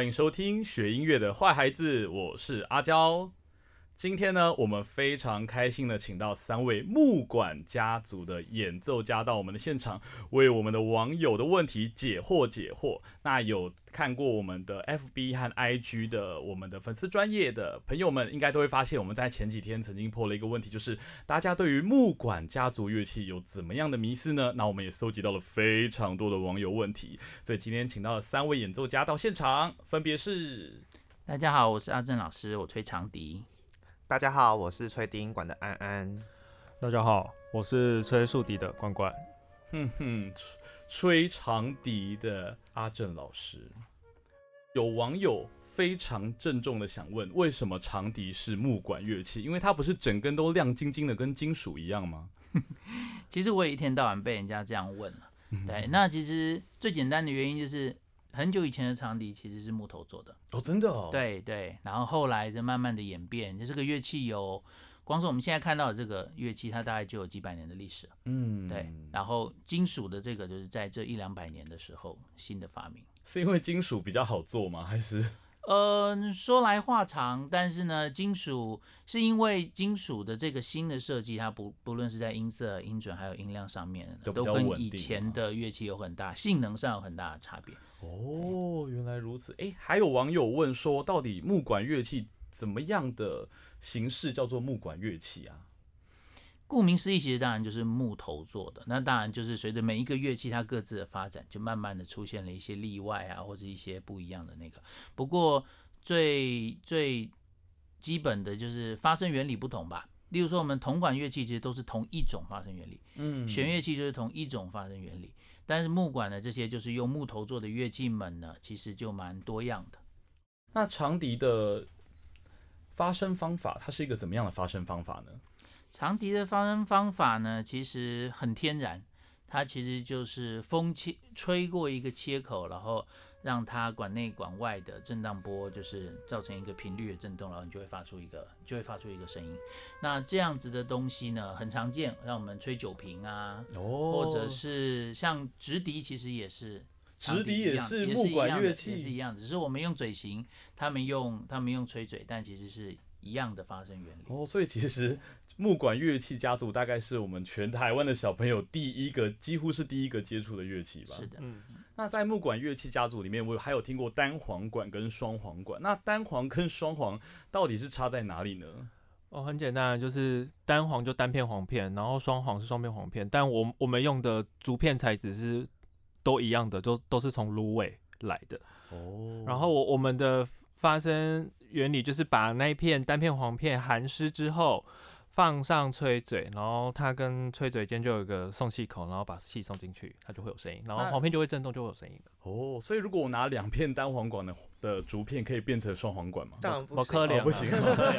欢迎收听学音乐的坏孩子，我是阿娇。今天呢，我们非常开心的请到三位木管家族的演奏家到我们的现场，为我们的网友的问题解惑解惑。那有看过我们的 FB 和 IG 的我们的粉丝专业的朋友们，应该都会发现我们在前几天曾经破了一个问题，就是大家对于木管家族乐器有怎么样的迷思呢？那我们也搜集到了非常多的网友问题，所以今天请到了三位演奏家到现场，分别是大家好，我是阿正老师，我吹长笛。大家好，我是吹低音管的安安。大家好，我是吹竖笛的关关。哼哼，吹长笛的阿正老师。有网友非常郑重的想问，为什么长笛是木管乐器？因为它不是整根都亮晶晶的，跟金属一样吗？其实我也一天到晚被人家这样问了。对，那其实最简单的原因就是。很久以前的长笛其实是木头做的哦，真的哦。对对，然后后来就慢慢的演变，就这个乐器有，光是我们现在看到的这个乐器，它大概就有几百年的历史嗯，对。然后金属的这个就是在这一两百年的时候新的发明。是因为金属比较好做吗？还是？呃，说来话长，但是呢，金属是因为金属的这个新的设计，它不不论是在音色、音准还有音量上面，都跟以前的乐器有很大性能上有很大的差别。哦，原来如此。哎，还有网友问说，到底木管乐器怎么样的形式叫做木管乐器啊？顾名思义，其实当然就是木头做的。那当然就是随着每一个乐器它各自的发展，就慢慢的出现了一些例外啊，或者一些不一样的那个。不过最最基本的就是发声原理不同吧。例如说，我们铜管乐器其实都是同一种发声原理，嗯，弦乐器就是同一种发声原理。但是木管的这些就是用木头做的乐器们呢，其实就蛮多样的。那长笛的发声方法，它是一个怎么样的发声方法呢？长笛的发声方法呢，其实很天然，它其实就是风切吹过一个切口，然后让它管内管外的震荡波，就是造成一个频率的震动，然后你就会发出一个，就会发出一个声音。那这样子的东西呢，很常见，让我们吹酒瓶啊，或者是像直笛，其实也是，直笛也是木管乐器，也是一样，只是我们用嘴型，他们用他们用吹嘴，但其实是一样的发声原理。哦，所以其实。木管乐器家族大概是我们全台湾的小朋友第一个，几乎是第一个接触的乐器吧。是的，嗯。那在木管乐器家族里面，我还有听过单簧管跟双簧管。那单簧跟双簧到底是差在哪里呢？哦，很简单，就是单簧就单片簧片，然后双簧是双片簧片。但我我们用的竹片材质是都一样的，都都是从芦苇来的。哦。然后我我们的发声原理就是把那一片单片簧片含湿之后。放上吹嘴，然后它跟吹嘴间就有一个送气口，然后把气送进去，它就会有声音，然后簧片就会震动，就会有声音哦，所以如果我拿两片单簧管的的竹片，可以变成双簧管吗？当然不行，不行，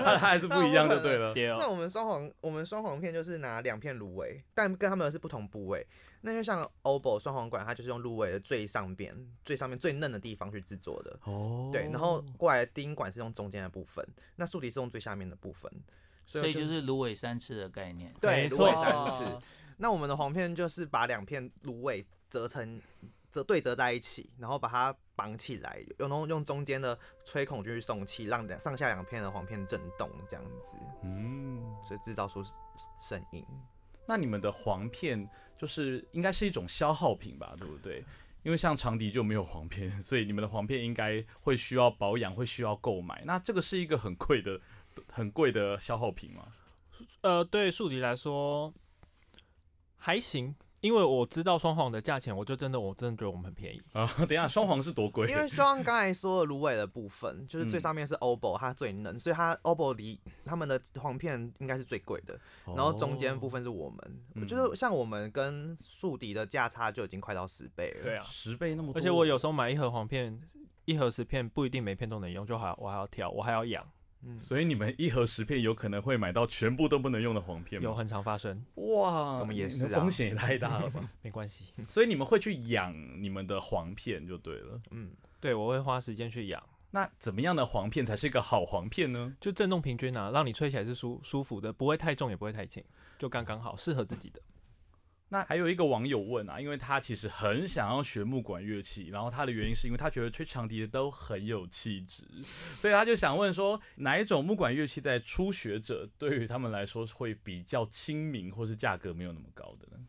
它还是不一样就，对了。那我们双簧，我们双簧片就是拿两片芦苇，但跟他们是不同部位。那就像 oboe 双簧管，它就是用芦苇的最上边、最上面最嫩的地方去制作的。哦。对，然后过来低音管是用中间的部分，那竖笛是用最下面的部分。所以就是芦苇三次的概念，对，芦苇三次。那我们的簧片就是把两片芦苇折成折对折在一起，然后把它绑起来，用用中间的吹孔去送气，让两上下两片的簧片震动，这样子。嗯，所以制造出声音。那你们的簧片就是应该是一种消耗品吧，对不对？因为像长笛就没有簧片，所以你们的簧片应该会需要保养，会需要购买。那这个是一个很贵的。很贵的消耗品吗？呃，对树敌来说还行，因为我知道双簧的价钱，我就真的我真的觉得我们很便宜啊。等一下，双簧是多贵？因为双刚才说的芦苇的部分，就是最上面是 oboe，它最嫩，所以它 oboe 离他们的簧片应该是最贵的。然后中间部分是我们，就是像我们跟树敌的价差就已经快到十倍了。对啊，十倍那么多。而且我有时候买一盒簧片，一盒十片不一定每片都能用，就还我还要挑，我还要养。所以你们一盒十片有可能会买到全部都不能用的黄片吗？有很常发生。哇，我们也是，风险也太大了吧？没关系，所以你们会去养你们的黄片就对了。嗯，对，我会花时间去养。那怎么样的黄片才是一个好黄片呢？就震动平均啊，让你吹起来是舒舒服的，不会太重也不会太轻，就刚刚好，适合自己的。那还有一个网友问啊，因为他其实很想要学木管乐器，然后他的原因是因为他觉得吹长笛的都很有气质，所以他就想问说，哪一种木管乐器在初学者对于他们来说会比较亲民，或是价格没有那么高的呢？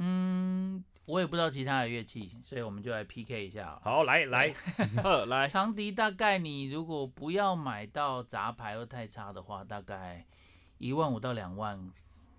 嗯，我也不知道其他的乐器，所以我们就来 PK 一下。好，来来，呵，来，长笛大概你如果不要买到杂牌又太差的话，大概一万五到两万，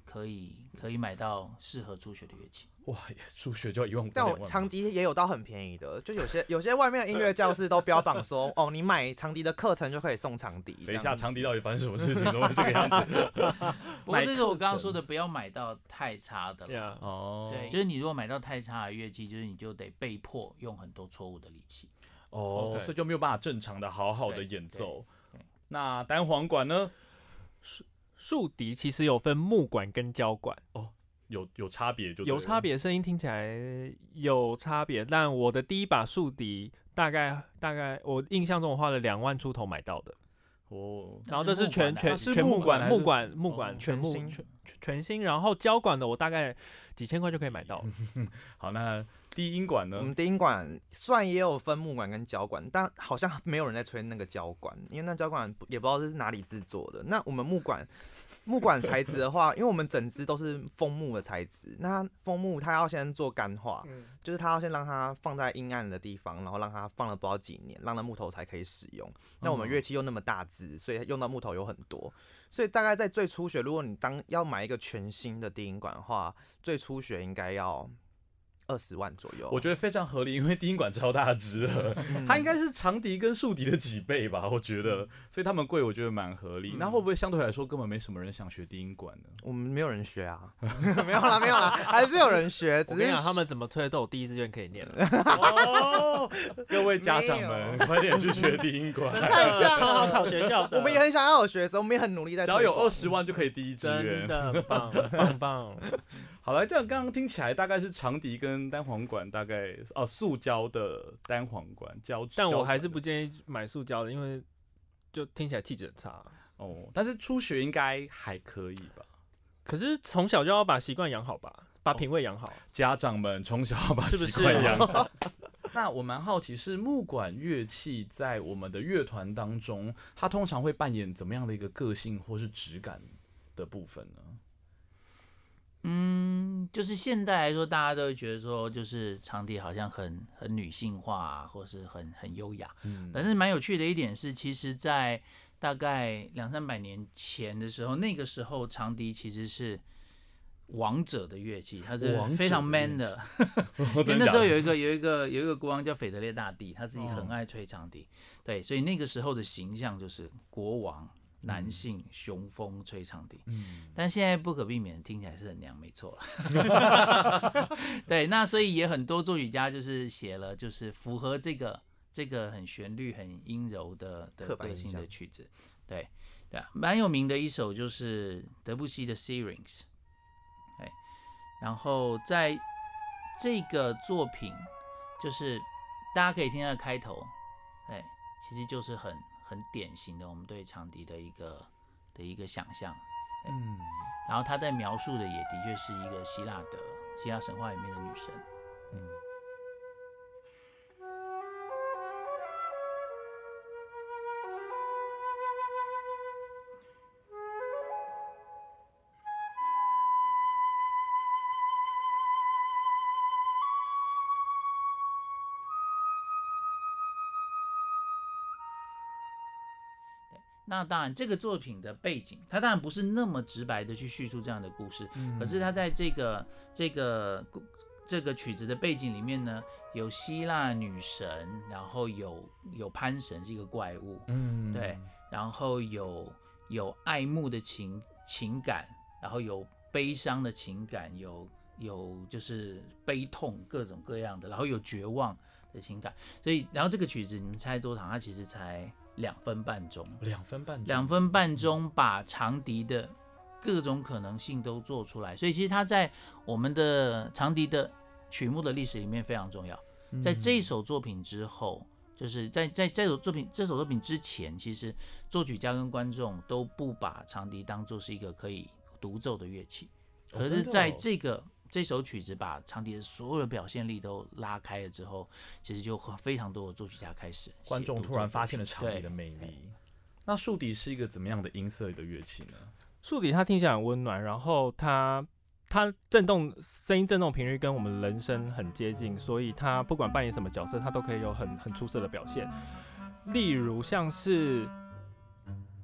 可以可以买到适合初学的乐器。哇，初学就要一万五到但我长笛也有到很便宜的，就有些有些外面的音乐教室都标榜说，哦，你买长笛的课程就可以送长笛。等一下，长笛到底发生什么事情，怎么会这个样子？不过这是我刚刚程说的，不要买到太差的哦，对，就是你如果买到太差的乐器，就是你就得被迫用很多错误的力气。哦所以就没有办法正常的好好的演奏。那单簧管呢？竖笛其实有分木管跟胶管哦，有有差别就有差。别，声音听起来有差别。但我的第一把竖笛大概大概我印象中我花了两万出头买到的，哦，然后这是全全啊是全木木管木管木哦管全木全新全全新，然后胶管的我大概几千块就可以买到了。好，那低音管呢我？们低音管虽然也有分木管跟胶管，但好像没有人在吹那个胶管，因为那胶管也不知道是哪里制作的。那我们木管木管材质的话，因为我们整支都是枫木的材质，那枫木它要先做干化，就是它要先让它放在阴暗的地方，然后让它放了不知道几年，让那木头才可以使用。那我们嗯乐器又那么大支，所以用到木头有很多，所以大概在最初学，如果你当要买一个全新的低音管的话，最初学应该要二十万左右。我觉得非常合理，因为低音管超大只的，嗯它应该是长笛跟竖笛的几倍吧，我觉得，所以他们贵，我觉得蛮合理。那会不会相对来说根本没什么人想学低音管呢？我们没有人学啊，没有啦，没有啦，还是有人学，只是我跟你讲，他们怎么推都有第一志愿可以念了。哦，各位家长没们，快点去学低音管，太强了。考学校的，我们也很想要有学生，我们也很努力在。只要有二十万就可以第一志真愿。的棒棒棒。好了，这样刚刚听起来大概是长笛跟单簧管，大概哦塑胶的单簧管胶，但我还是不建议买塑胶的，因为就听起来气质很差。哦，但是初学应该还可以吧？可是从小就要把习惯养好吧，把品味养好。家长们从小要把习惯养好。那我蛮好奇，是木管乐器在我们的乐团当中，它通常会扮演怎么样的一个个性或是质感的部分呢？嗯，就是现代来说，大家都会觉得说，就是长笛好像很很女性化、啊，或是很很优雅。嗯，但是蛮有趣的一点是，其实，在大概两三百年前的时候，那个时候长笛其实是王者的乐器，它是非常 man 的。因为那时候有一个有一个有一个国王叫斐德烈大帝，他自己很哦爱吹长笛，对，所以那个时候的形象就是国王。男性雄风吹长笛，嗯但现在不可避免，听起来是很娘，没错了。对，那所以也很多作曲家就是写了，就是符合这个这个很旋律、很阴柔的的个性的曲子。对，对啊，蛮有名的一首就是德布西的《Syrinx》。对，然后在这个作品，就是大家可以听它的开头，对，其实就是很很典型的我们对长笛的一个的一个想象。嗯，然后他在描述的也的确是一个希腊的希腊神话里面的女神。嗯那当然，这个作品的背景，它当然不是那么直白的去叙述这样的故事，可是它在这个这个这个曲子的背景里面呢，有希腊女神，然后有有潘神是一个怪物，嗯对，然后有有爱慕的情情感，然后有悲伤的情感，有有就是悲痛各种各样的，然后有绝望的情感，所以然后这个曲子你们猜多长？它其实才两分半钟，两分半钟，两分半钟把长笛的各种可能性都做出来，所以其实它在我们的长笛的曲目的历史里面非常重要。在这一首作品之后，就是在在这首作品这首作品之前，其实作曲家跟观众都不把长笛当做是一个可以独奏的乐器。可是，在这个这首曲子把长笛的所有的表现力都拉开了之后，其实就非常多的作曲家开始观众突然发现了长笛的魅力。那竖笛是一个怎么样的音色的乐器呢？竖笛它听起来很温暖，然后它它震动声音震动频率跟我们人声很接近，所以它不管扮演什么角色，它都可以有很很出色的表现。例如像是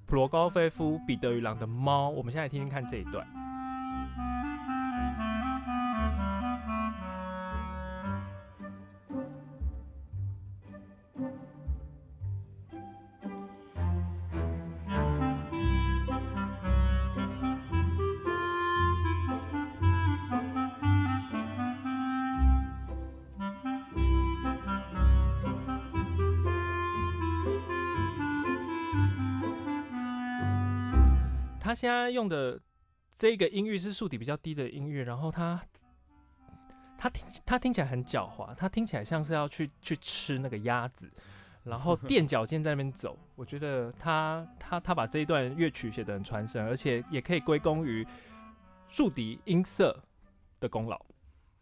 普罗高菲夫《彼得与狼的猫》，我们现在听听看这一段。他现在用的这个音域是竖笛比较低的音域，然后他他听他听起来很狡猾，他听起来像是要去去吃那个鸭子，然后垫脚尖在那边走。我觉得他他他把这一段乐曲写得很传神，而且也可以归功于竖笛音色的功劳。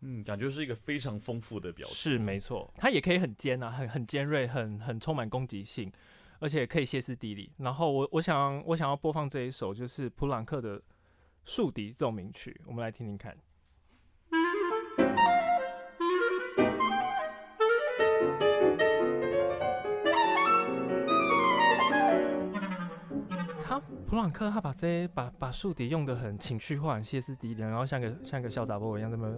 嗯，感觉是一个非常丰富的表现。是没错，它也可以很尖啊，很很尖锐，很很充满攻击性，而且可以歇斯底里。然后我我想我想要播放这一首就是普朗克的竖笛奏鸣曲，我们来听听看。他普朗克他把这些把把竖笛用的很情绪化、很歇斯底里，然后像个像个小杂波一样，这么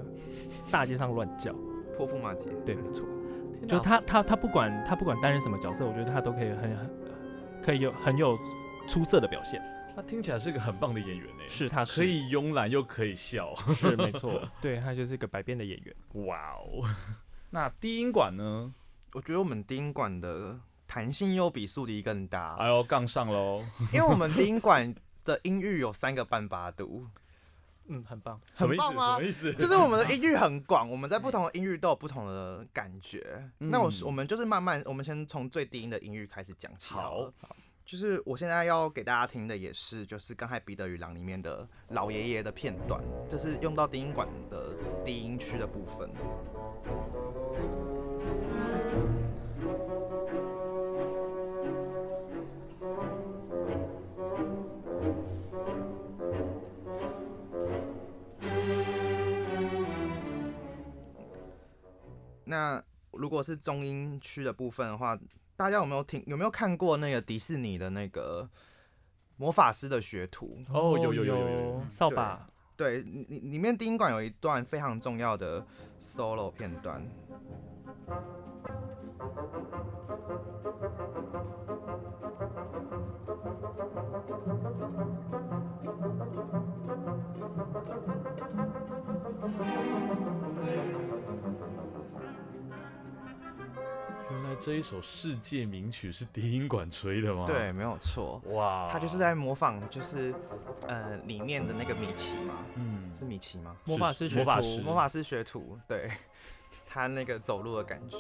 大街上乱叫。泼妇骂街。对，没错。就他他他不管他不管担任什么角色，我觉得他都可以很很可以有很有出色的表现。他听起来是个很棒的演员诶，是他可以慵懒又可以笑。是没错，对他就是一个百变的演员。哇哦！那低音管呢？我觉得我们低音管的弹性又比竖笛更大，哎呦，杠上喽！因为我们低音管的音域有三个半八度，嗯，很棒。什么意思？很棒吗什么意思？就是我们的 音域很广，我们在不同的音域都有不同的感觉。那我嗯我们就是慢慢，我们先从最低音的音域开始讲起好。好，就是我现在要给大家听的也是，就是刚才《彼得与狼》里面的老爷爷的片段，这是用到低音管的低音区的部分。那如果是中音区的部分的话，大家有没有听有没有看过那个迪士尼的那个魔法师的学徒？哦有有有有有扫把，对，里里里面第一馆有一段非常重要的 solo 片段。来这一首世界名曲是低音管吹的吗？对，，没有错，哇，他就是在模仿，就是呃里面的那个米奇嘛，嗯，是米奇吗？魔法师学徒魔法师魔法师学徒，对他那个走路的感觉。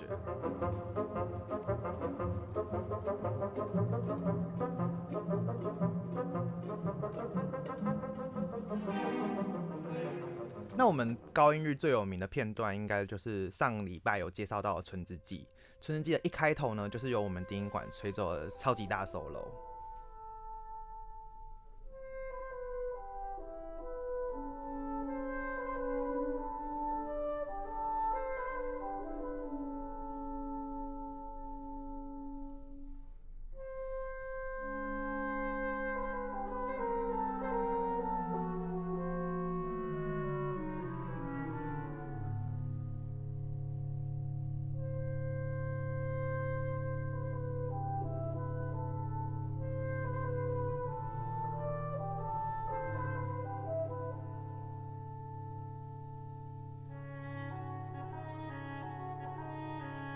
那我们高音域最有名的片段，应该就是上礼拜有介绍到的《春之祭》。《春之祭》的一开头呢，就是由我们低音管吹奏的超级大 solo。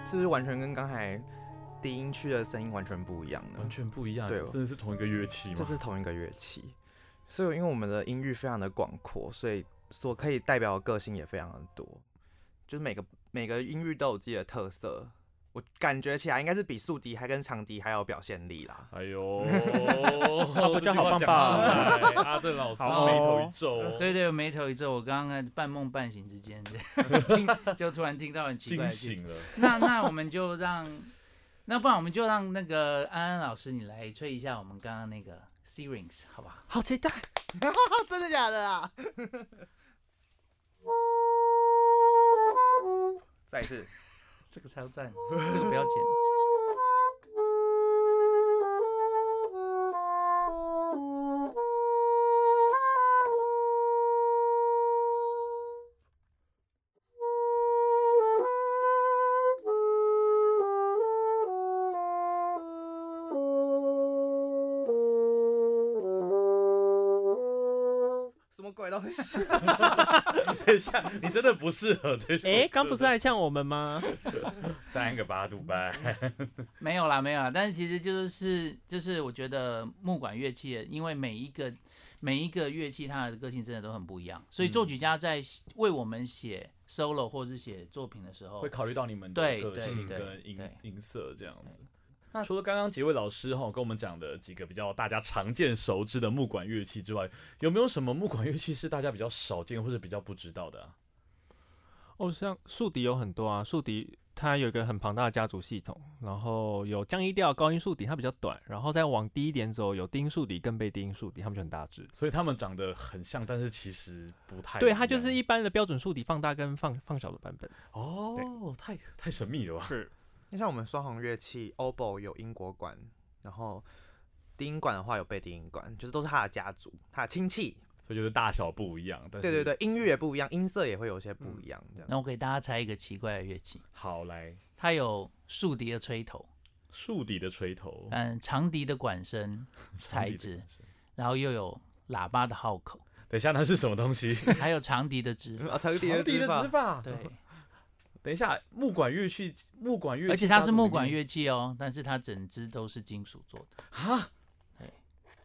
是不是完全跟刚才低音区的声音完全不一样呢？完全不一样，对这真的是同一个乐器吗？这是同一个乐器，所以因为我们的音域非常的广阔，所以所可以代表的个性也非常的多，就是每个每个音域都有自己的特色，我感觉起来应该是比竖笛还跟长笛还有表现力啦。哎呦，不就好棒棒这句话讲出来阿正老师眉头一皱哦，对对，眉头一皱，我刚刚在半梦半醒之间，听就突然听到很奇怪惊的句子。醒了。那那我们就让，那不然我们就让那个安安老师你来吹一下我们刚刚那个 Syrinx 好吧？好期待。真的假的啊？再一次，这个超赞，这个不要剪。什么鬼东西？等一下，你真的不适合这首歌。哎，刚不是还呛我们吗？三个八度半？没有啦，没有啦，但是其实就是就是我觉得木管乐器，因为每一个每一个乐器它的个性真的都很不一样，所以作曲家在为我们写 solo 或是写作品的时候会，考虑到你们的对个性对跟音音色这样子。那除了刚刚几位老师哈跟我们讲的几个比较大家常见熟知的木管乐器之外，有没有什么木管乐器是大家比较少见或者比较不知道的啊？哦，像竖笛有很多啊，竖笛它有一个很庞大的家族系统，然后有降一调、高音竖笛，它比较短，然后再往低一点走，有低音竖笛跟被低音竖笛，它们就很大只。所以它们长得很像，但是其实不太对，它就是一般的标准竖笛放大跟放放小的版本。哦，太太神秘了吧？是，就像我们双簧乐器，oboe 有英国管，然后低音管的话有贝低音管，就是都是它的家族，它的亲戚。所以就是大小不一样，但是对对对，音域也不一样，音色也会有些不一样，这样。那我给大家猜一个奇怪的乐器，好来它有竖笛的吹头，竖笛的吹头，嗯，长笛的管身 材质，然后又有喇叭的号口，等一下那是什么东西？还有长笛的指法，啊，长笛的指法。对，等一下，木管乐器，木管乐器，而且它是木管乐器哦，但是它整支都是金属做的。啊对，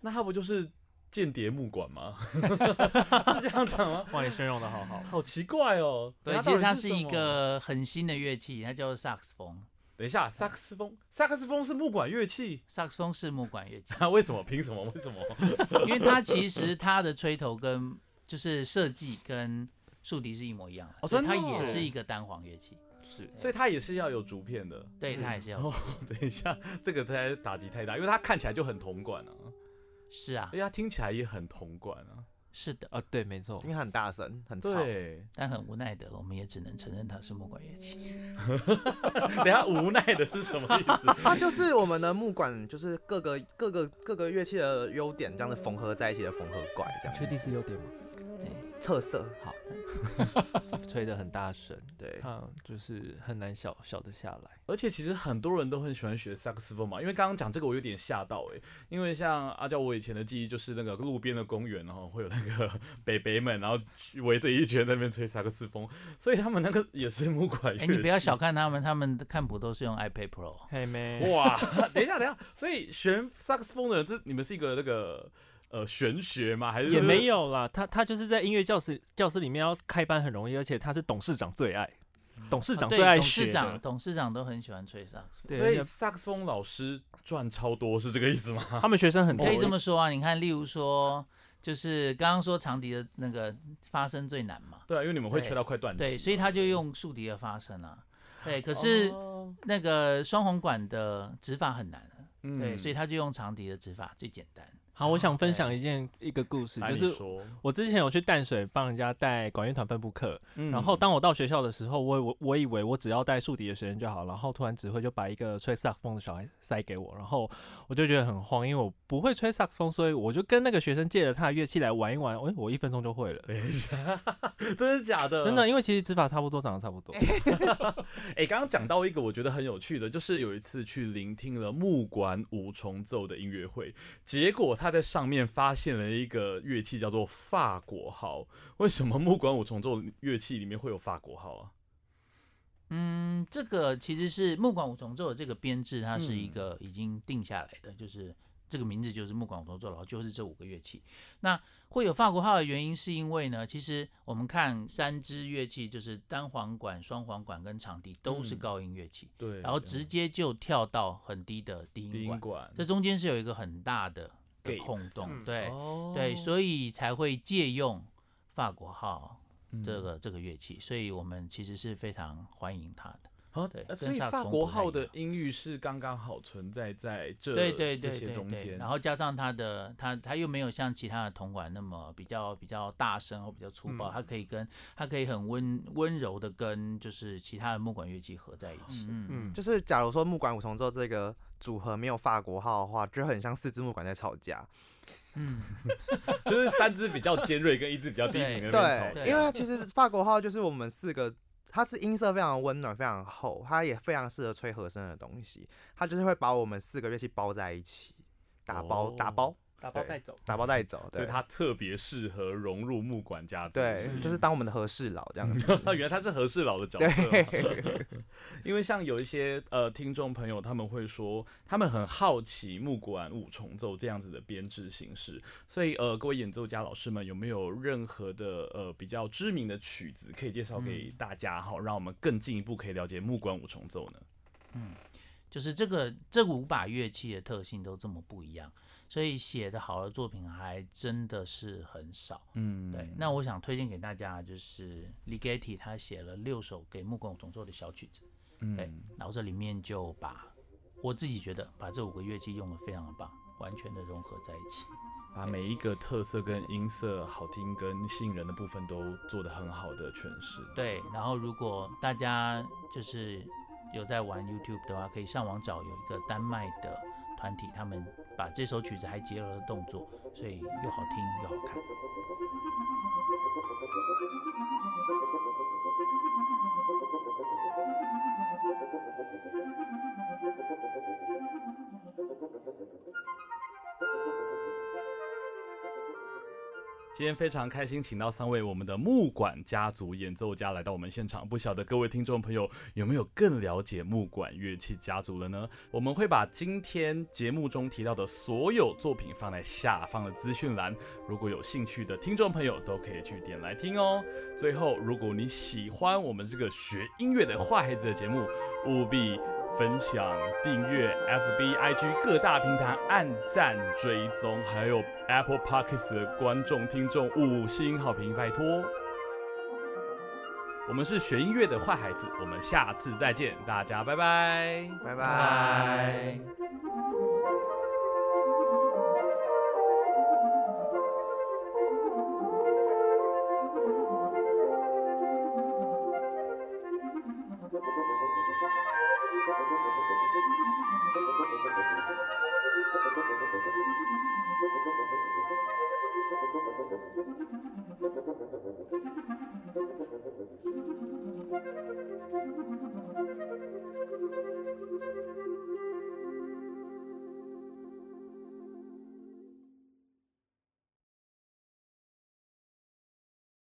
那它不就是间谍木管吗？是这样讲吗？哇，你形容的好好。好奇怪哦。对，那其实它是一。个很新的乐器，它叫做萨克斯风。等一下，萨克斯风，萨克斯风是木管乐器，萨克斯风是木管乐器，那？为什么？凭什么？为什么？因为它其实它的吹头跟就是设计跟竖笛是一模一样的，哦所以它真的哦也是一个单簧乐器。是，所以它也是要有竹片的。对，它也是要哦，等一下，这个太打击太大，因为它看起来就很铜管啊，是啊而，且它听起来也很铜管啊。是的，啊，对，没错因。为它很大声，很吵。对，但很无奈的，我们也只能承认它是木管乐器。等一下无奈的是什么意思？它就是我们的木管，就是各个各个各个乐器的优点，这样子缝合在一起的缝合怪，这样确定是优点吗？对，特色。好，吹得很大声，对，它就是很难小小的下来。而且其实很多人都很喜欢学萨克斯风嘛，因为刚刚讲这个我有点吓到诶、因为像阿娇我以前的记忆就是那个路边的公园，然后会有那个北北们，然后围着一圈在那边吹萨克斯风，所以他们那个也是木管乐器。哎，你不要小看他们，他们的看谱都是用 iPad Pro。嘿妹，哇！等一下，等一下，所以学萨克斯风的人，这你们是一个那个呃玄学吗？还是也没有啦，他他就是在音乐教室教室里面要开班很容易，而且他是董事长最爱，董事长最爱董学的事长，董事长都很喜欢吹萨克斯。所以萨克斯风老师赚超多，是这个意思吗？他们学生很多，可以这么说啊，你看，例如说，就是刚刚说长笛的那个发声最难嘛，对啊，因为你们会吹到快断气。对，所以他就用竖笛的发声啊。对，可是哦那个双簧管的指法很难啊，嗯对，所以他就用长笛的指法最简单。好，我想分享一件一个故事，就是，我之前有去淡水帮人家带管乐团分部课，嗯然后当我到学校的时候，我我我以为我只要带竖笛的学生就好，然后突然指挥就把一个吹萨克斯风的小孩塞给我，然后我就觉得很慌，因为我不会吹萨克斯风，所以我就跟那个学生借了他的乐器来玩一玩，我我一分钟就会了。等一下，真的假的？真的，因为其实指法差不多，长得差不多。哎，刚刚讲到一个我觉得很有趣的，就是有一次去聆听了木管五重奏的音乐会，结果他在上面发现了一个乐器叫做法国号。为什么木管五重奏乐器里面会有法国号啊？嗯，这个其实是木管五重奏的这个编制，它是一嗯个已经定下来的，就是这个名字就是木管五重奏，然后就是这五个乐器。那会有法国号的原因，是因为呢，其实我们看三支乐器，就是单簧管、双簧管跟长笛都是嗯高音乐器，对，然后直接就跳到很低的低低音管，音管，这中间是有一个很大的的空洞，嗯对、哦。对，所以才会借用法国号嗯。这个、这个乐器，所以我们其实是非常欢迎它的。哦对呃所以跟萨克法国号的音域是刚刚好存在在这对对这些对对对，中间，然后加上它的它它又没有像其他的铜管那么比较比较大声或比较粗暴，嗯。它可以跟它可以很温温柔的跟就是其他的木管乐器合在一起。嗯。嗯，就是假如说木管五重奏这个组合没有法国号的话，就很像四支木管在吵架。嗯，就是三支比较尖锐跟一支比较低频的对，因为其实法国号就是我们四个，它是音色非常温暖、非常厚，它也非常适合吹和声的东西。它就是会把我们四个乐器包在一起，打包、哦打包、对打包带走，打包带走。对，所以它特别适合融入木管家族。对，嗯就是当我们的和事佬这样子。原来他是和事佬的角色 因为像有一些呃听众朋友，他们会说，他们很好奇木管五重奏这样子的编制形式，所以呃，各位演奏家老师们有没有任何的呃比较知名的曲子可以介绍给大家哈，让我们更进一步可以了解木管五重奏呢？就是这个这五把乐器的特性都这么不一样，所以写的好的作品还真的是很少。嗯对，那我想推荐给大家就是 Ligeti 他写了六首给木管五重奏的小曲子。嗯对，然后这里面就把我自己觉得把这五个乐器用的非常的棒，完全的融合在一起。把每一个特色跟音色、好听跟吸引人的部分都做得很好的诠释。对，然后如果大家就是有在玩 YouTube 的话，可以上网找有一个丹麦的团体，他们把这首曲子还结合了动作，所以又好听又好看。今天非常开心，请到三位我们的木管家族演奏家来到我们现场。不晓得各位听众朋友有没有更了解木管乐器家族了呢？我们会把今天节目中提到的所有作品放在下方的资讯栏，如果有兴趣的听众朋友都可以去点来听哦。最后，如果你喜欢我们这个学音乐的坏孩子的节目，务必分享、订阅 FB、IG 各大平台按赞追踪，还有 Apple Podcasts 的观众听众五星好评，拜托！我们是学音乐的坏孩子，我们下次再见，大家拜拜。拜拜。拜。